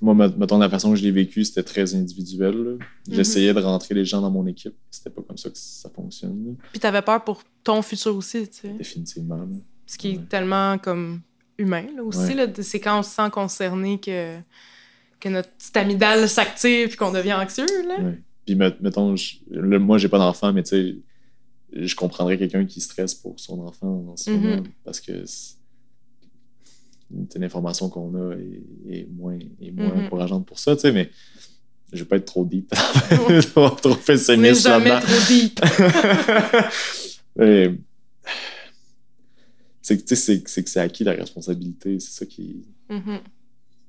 moi, mettons, la façon que je l'ai vécu, c'était très individuel. Mm-hmm. J'essayais de rentrer les gens dans mon équipe. C'était pas comme ça que ça fonctionne. Puis t'avais peur pour ton futur aussi, tu sais. Définitivement. Ce qui est tellement comme humain là, aussi. Là, c'est quand on se sent concerné que, que notre petite amygdale s'active et qu'on devient anxieux. Là. Puis mettons, moi j'ai pas d'enfant, mais tu sais, je comprendrais quelqu'un qui stresse pour son enfant en ce moment mm-hmm. parce que l'information qu'on a est, moins, est moins mm-hmm. encourageante pour ça, tu sais, mais je vais pas être trop deep. *laughs* trop pessimiste là-dedans. jamais trop deep. *laughs* c'est que c'est acquis la responsabilité. C'est ça qui. Mm-hmm.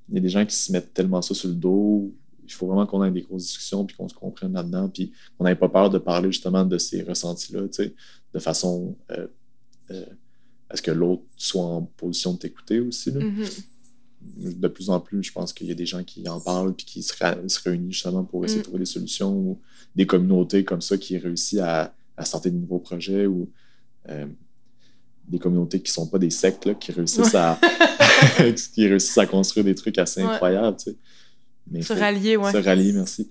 Il y a des gens qui se mettent tellement ça sur le dos. Il faut vraiment qu'on ait des grosses discussions puis qu'on se comprenne là-dedans. Puis qu'on n'ait pas peur de parler justement de ces ressentis-là, de façon euh, euh, à ce que l'autre soit en position de t'écouter aussi. Mm-hmm. De plus en plus, je pense qu'il y a des gens qui en parlent puis qui se, réunissent justement pour essayer de mm. trouver des solutions ou des communautés comme ça qui réussissent à, à sortir de nouveaux projets ou. Euh, des communautés qui sont pas des sectes, là, qui, réussissent à, *laughs* qui réussissent à construire des trucs assez incroyables. Tu sais. Mais se rallier, ouais. Se rallier, merci.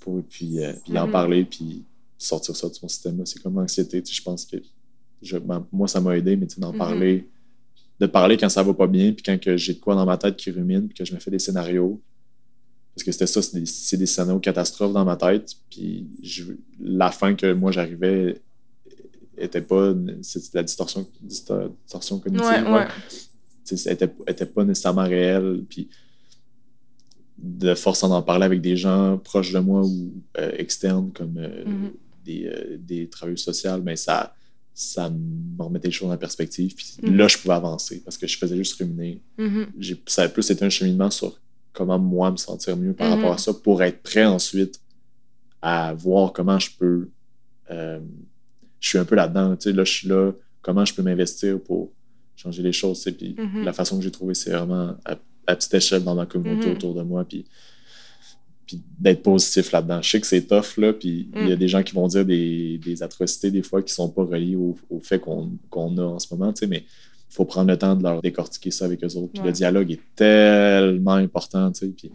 Pour, puis, euh, puis en mm-hmm. parler, puis sortir ça de son système. C'est comme l'anxiété. Tu sais, je pense que je, ben, moi, ça m'a aidé, mais tu sais, d'en mm-hmm. parler, de parler quand ça va pas bien, puis quand j'ai de quoi dans ma tête qui rumine, puis que je me fais des scénarios. Parce que c'était ça, c'est des, des, scénarios catastrophes dans ma tête. Puis la fin que moi j'arrivais était pas c'est la distorsion distorsion cognitive ouais, ouais. Elle était, était, pas nécessairement réelle puis de force en en parler avec des gens proches de moi ou euh, externes comme euh, mm-hmm. des, euh, des travailleurs sociaux mais ben, ça ça me remettait les choses en perspective puis mm-hmm. là je pouvais avancer parce que je faisais juste ruminer mm-hmm. ça a plus été un cheminement sur comment moi me sentir mieux par rapport à ça pour être prêt ensuite à voir comment je peux je suis un peu là-dedans. Tu sais, là, je suis là, comment je peux m'investir pour changer les choses. Puis mm-hmm. la façon que j'ai trouvé, c'est vraiment à, petite échelle dans ma communauté mm-hmm. autour de moi. Puis, puis d'être positif là-dedans. Je sais que c'est tough, là, puis il y a mm. des gens qui vont dire des, des, atrocités des fois qui sont pas reliées au, au fait qu'on a en ce moment, tu sais, mais il faut prendre le temps de leur décortiquer ça avec eux autres. Puis le dialogue est tellement important, tu sais, puis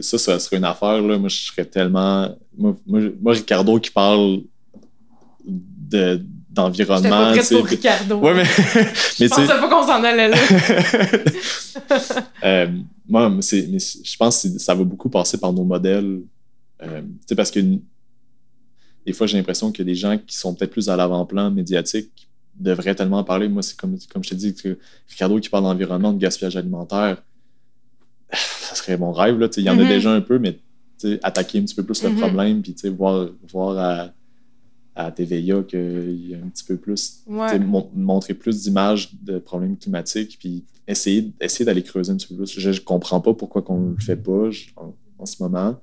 ça, ça serait une affaire, là, moi, je serais tellement... Moi, moi, Ricardo qui parle de d'environnement. J'étais pas pour Ricardo. Ouais, mais, *laughs* mais je pensais pas qu'on s'en allait là. *laughs* euh, moi, mais je pense que ça va beaucoup passer par nos modèles. Euh, parce que des fois, j'ai l'impression que des gens qui sont peut-être plus à l'avant-plan médiatique devraient tellement en parler. Moi, c'est comme, comme je t'ai dit, que Ricardo qui parle d'environnement, de gaspillage alimentaire, *sighs* ça serait mon rêve. Là, il y en a mm-hmm. déjà un peu, mais attaquer un petit peu plus le mm-hmm. problème, puis voir, voir à à TVA qu'il y a un petit peu plus, montrer plus d'images de problèmes climatiques, puis essayer, essayer d'aller creuser un petit peu plus. Je, ne comprends pas pourquoi on le fait pas en, ce moment.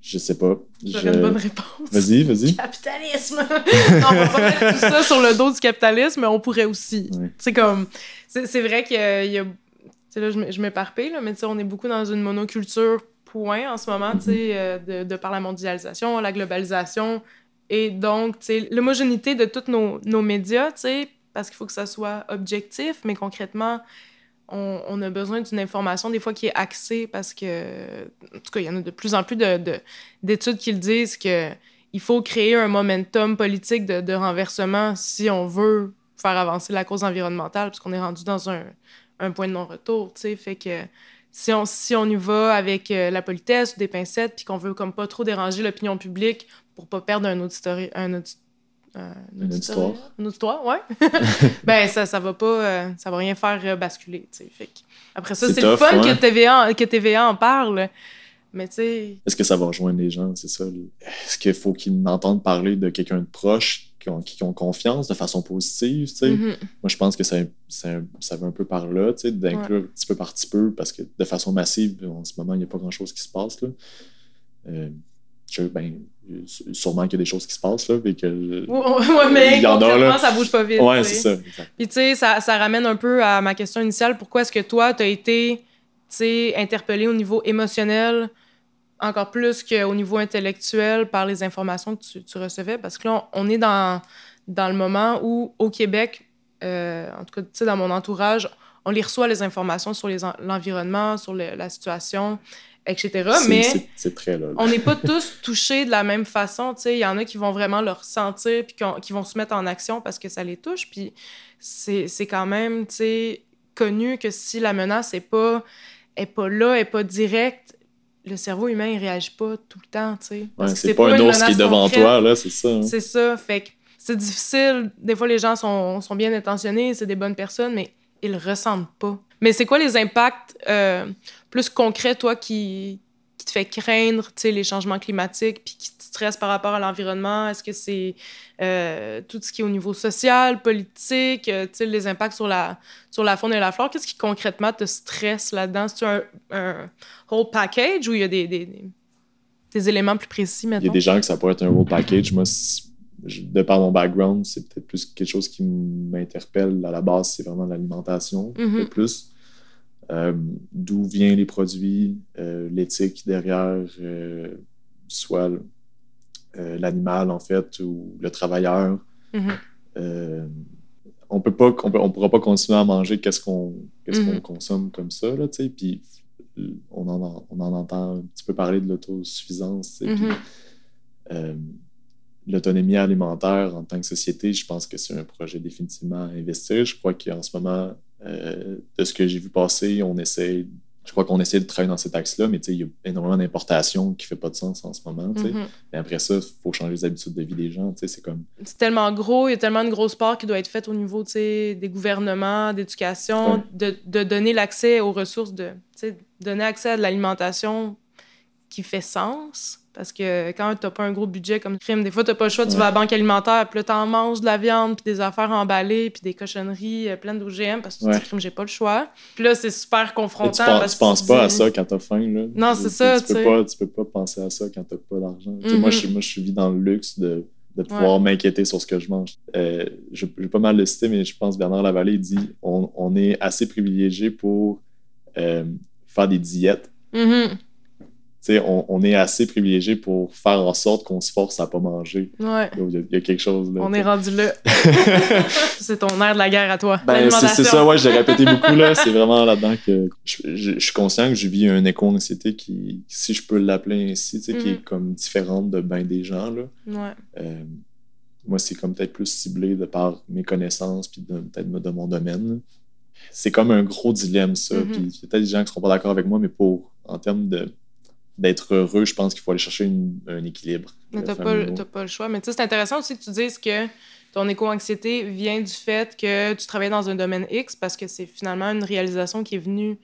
Je sais pas. J'aurais une bonne réponse. Vas-y, vas-y. Capitalisme! *laughs* on va pas mettre tout ça sur le dos du capitalisme, mais on pourrait aussi. C'est comme... C'est vrai qu'il y a... là, je m'éparpille, mais on est beaucoup dans une monoculture point en ce moment, mm de, de, par la mondialisation, la globalisation, et donc, l'homogénéité de tous nos, nos médias, parce qu'il faut que ça soit objectif, mais concrètement, on, a besoin d'une information des fois qui est axée parce que, en tout cas, il y en a de plus en plus d'études de, qui le disent que il faut créer un momentum politique de, de, renversement si on veut faire avancer la cause environnementale, parce qu'on est rendu dans un, un point de non-retour, tu sais, fait que si on, si on y va avec euh, la politesse ou des pincettes, puis qu'on veut comme pas trop déranger l'opinion publique pour pas perdre un auditoire. Un, audi euh, un auditoire. Un auditoire, ouais. *laughs* ben, ça, ça va pas. Euh, ça va rien faire euh, basculer, tu sais. Fait Après ça, c'est le fun que, TVA, que TVA en parle. Mais tu sais. Est-ce que ça va rejoindre les gens, c'est ça? Est-ce qu'il faut qu'ils m'entendent parler de quelqu'un de proche qui ont, qui ont, confiance de façon positive, tu sais? Mm-hmm. Moi, je pense que ça, ça, ça, va un peu par là, tu sais, d'inclure petit peu par petit peu, parce que de façon massive, en ce moment, il n'y a pas grand-chose qui se passe, là. Ben, sûrement qu'il y a des choses qui se passent, là, que... Ouais, mais concrètement, ça bouge pas vite. Ouais, c'est ça. Puis, tu sais, ça, ça, ramène un peu à ma question initiale. Pourquoi est-ce que toi, tu as été, tu sais, interpellé au niveau émotionnel encore plus qu'au niveau intellectuel par les informations que tu, tu, recevais? Parce que là, on est dans, dans le moment où, au Québec, euh, en tout cas, tu sais, dans mon entourage, on les reçoit les informations sur l'environnement, sur la situation, etc. Mais très là, on n'est pas tous touchés de la même façon. Il y en a qui vont vraiment le ressentir puis qui, vont se mettre en action parce que ça les touche. Puis c'est quand même connu que si la menace n'est pas, est pas là, n'est pas directe, le cerveau humain ne réagit pas tout le temps. Ouais, c'est pas, un ours qui est devant toi, là, c'est ça. Hein. C'est ça. Fait que c'est difficile. Des fois, les gens sont, sont bien intentionnés, c'est des bonnes personnes, mais ils ressentent pas. Mais c'est quoi les impacts euh, plus concrets, toi, qui, qui te fait craindre les changements climatiques puis qui te stresse par rapport à l'environnement? Est-ce que c'est euh, tout ce qui est au niveau social, politique, euh, les impacts sur la, sur la faune et la flore? Qu'est-ce qui concrètement te stresse là-dedans? C'est un, un whole package ou il y a des, des, des, éléments plus précis maintenant? Il y a des gens que ça pourrait être un whole package. Moi, de par mon background, c'est peut-être plus quelque chose qui m'interpelle à la base, c'est vraiment l'alimentation, mm plus. Euh, d'où viennent les produits, euh, l'éthique derrière, euh, soit l'animal en fait ou le travailleur. Mm-hmm. on peut pas, on, pourra pas continuer à manger qu'est-ce qu'on qu'est-ce qu'on mm-hmm. consomme comme ça là, tu sais. Puis on en, on en entend un petit peu parler de l'autosuffisance. Mm-hmm l'autonomie alimentaire en tant que société, je pense que c'est un projet définitivement à investir. Je crois qu'en ce moment, euh, de ce que j'ai vu passer, on essaie, je crois qu'on essaie de travailler dans cet axe-là, mais il y a énormément d'importations qui ne fait pas de sens en ce moment. Mm-hmm. Mais après ça, il faut changer les habitudes de vie des gens. C'est comme... C'est tellement gros, il y a tellement de gros sports qui doivent être faits au niveau des gouvernements, d'éducation, de, de, donner l'accès aux ressources, de donner accès à de l'alimentation qui fait sens parce que quand t'as pas un gros budget comme crime, des fois t'as pas le choix, tu vas à la banque alimentaire, puis là t'en manges de la viande, puis des affaires emballées, puis des cochonneries euh, pleines d'OGM parce que tu dis crime, j'ai pas le choix. Puis là c'est super confrontant. Tu, parce tu penses pas à ça quand t'as faim là. Non c'est ça. Tu peux pas, tu peux pas penser à ça quand t'as pas d'argent. Moi je moi je suis dans le luxe de de pouvoir m'inquiéter sur ce que je mange. Euh, je vais pas mal le citer, mais je pense Bernard Lavallée dit on, on est assez privilégié pour euh, faire des diètes. Mm-hmm on, on, est assez privilégié pour faire en sorte qu'on se force à pas manger. Ouais. Il y, a quelque chose là. On est rendu là. *laughs* c'est ton air de la guerre à toi. Ben, c'est ça, ouais, je l'ai répété beaucoup là. C'est vraiment là-dedans que je, suis conscient que je vis une éco-anxiété qui, si je peux l'appeler ainsi, qui est mm-hmm. comme différente de bien des gens. Là. Ouais. Euh, moi, c'est comme peut-être plus ciblé de par mes connaissances puis peut-être de mon domaine. C'est comme un gros dilemme, ça. Puis il y a peut-être des gens qui seront pas d'accord avec moi, mais pour, en termes de d'être heureux, je pense qu'il faut aller chercher un équilibre. Mais t'as pas, pas le choix. Mais tu sais, c'est intéressant aussi que tu dises que ton éco-anxiété vient du fait que tu travailles dans un domaine X parce que c'est finalement une réalisation qui est venue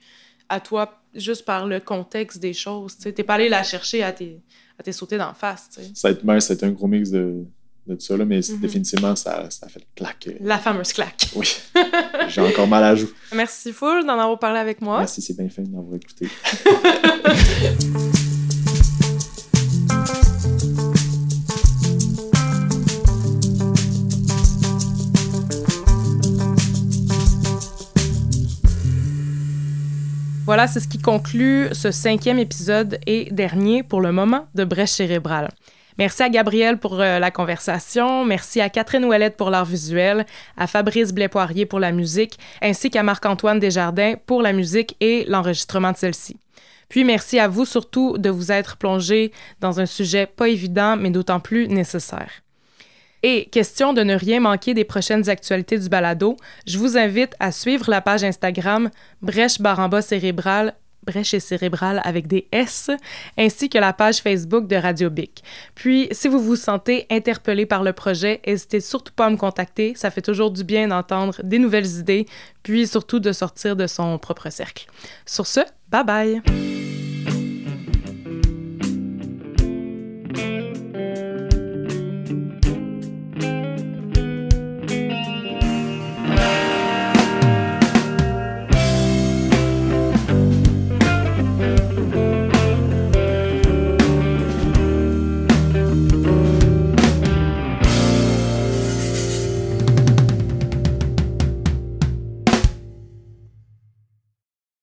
à toi juste par le contexte des choses. Tu n'es pas allé la chercher à tes, à sauter d'en face. Ça a, été, un gros mix de, de tout ça, là, mais mm-hmm. définitivement, ça, ça a fait claque. La fameuse claque. Oui. *laughs* J'ai encore mal à joue. Merci full d'en avoir parlé avec moi. Merci, c'est bien fait d'avoir écouté. *laughs* Voilà, c'est ce qui conclut ce cinquième épisode et dernier pour le moment de Brèche cérébrale. Merci à Gabriel pour euh, la conversation, merci à Catherine Ouellette pour l'art visuel, à Fabrice Blais-Poirier pour la musique, ainsi qu'à Marc-Antoine Desjardins pour la musique et l'enregistrement de celle-ci. Puis merci à vous surtout de vous être plongé dans un sujet pas évident, mais d'autant plus nécessaire. Et question de ne rien manquer des prochaines actualités du balado, je vous invite à suivre la page Instagram Brèche Baramba Cérébrale Brèche et cérébrale avec des S, ainsi que la page Facebook de Radio Bic. Puis, si vous vous sentez interpellé par le projet, n'hésitez surtout pas à me contacter. Ça fait toujours du bien d'entendre des nouvelles idées, puis surtout de sortir de son propre cercle. Sur ce, bye bye!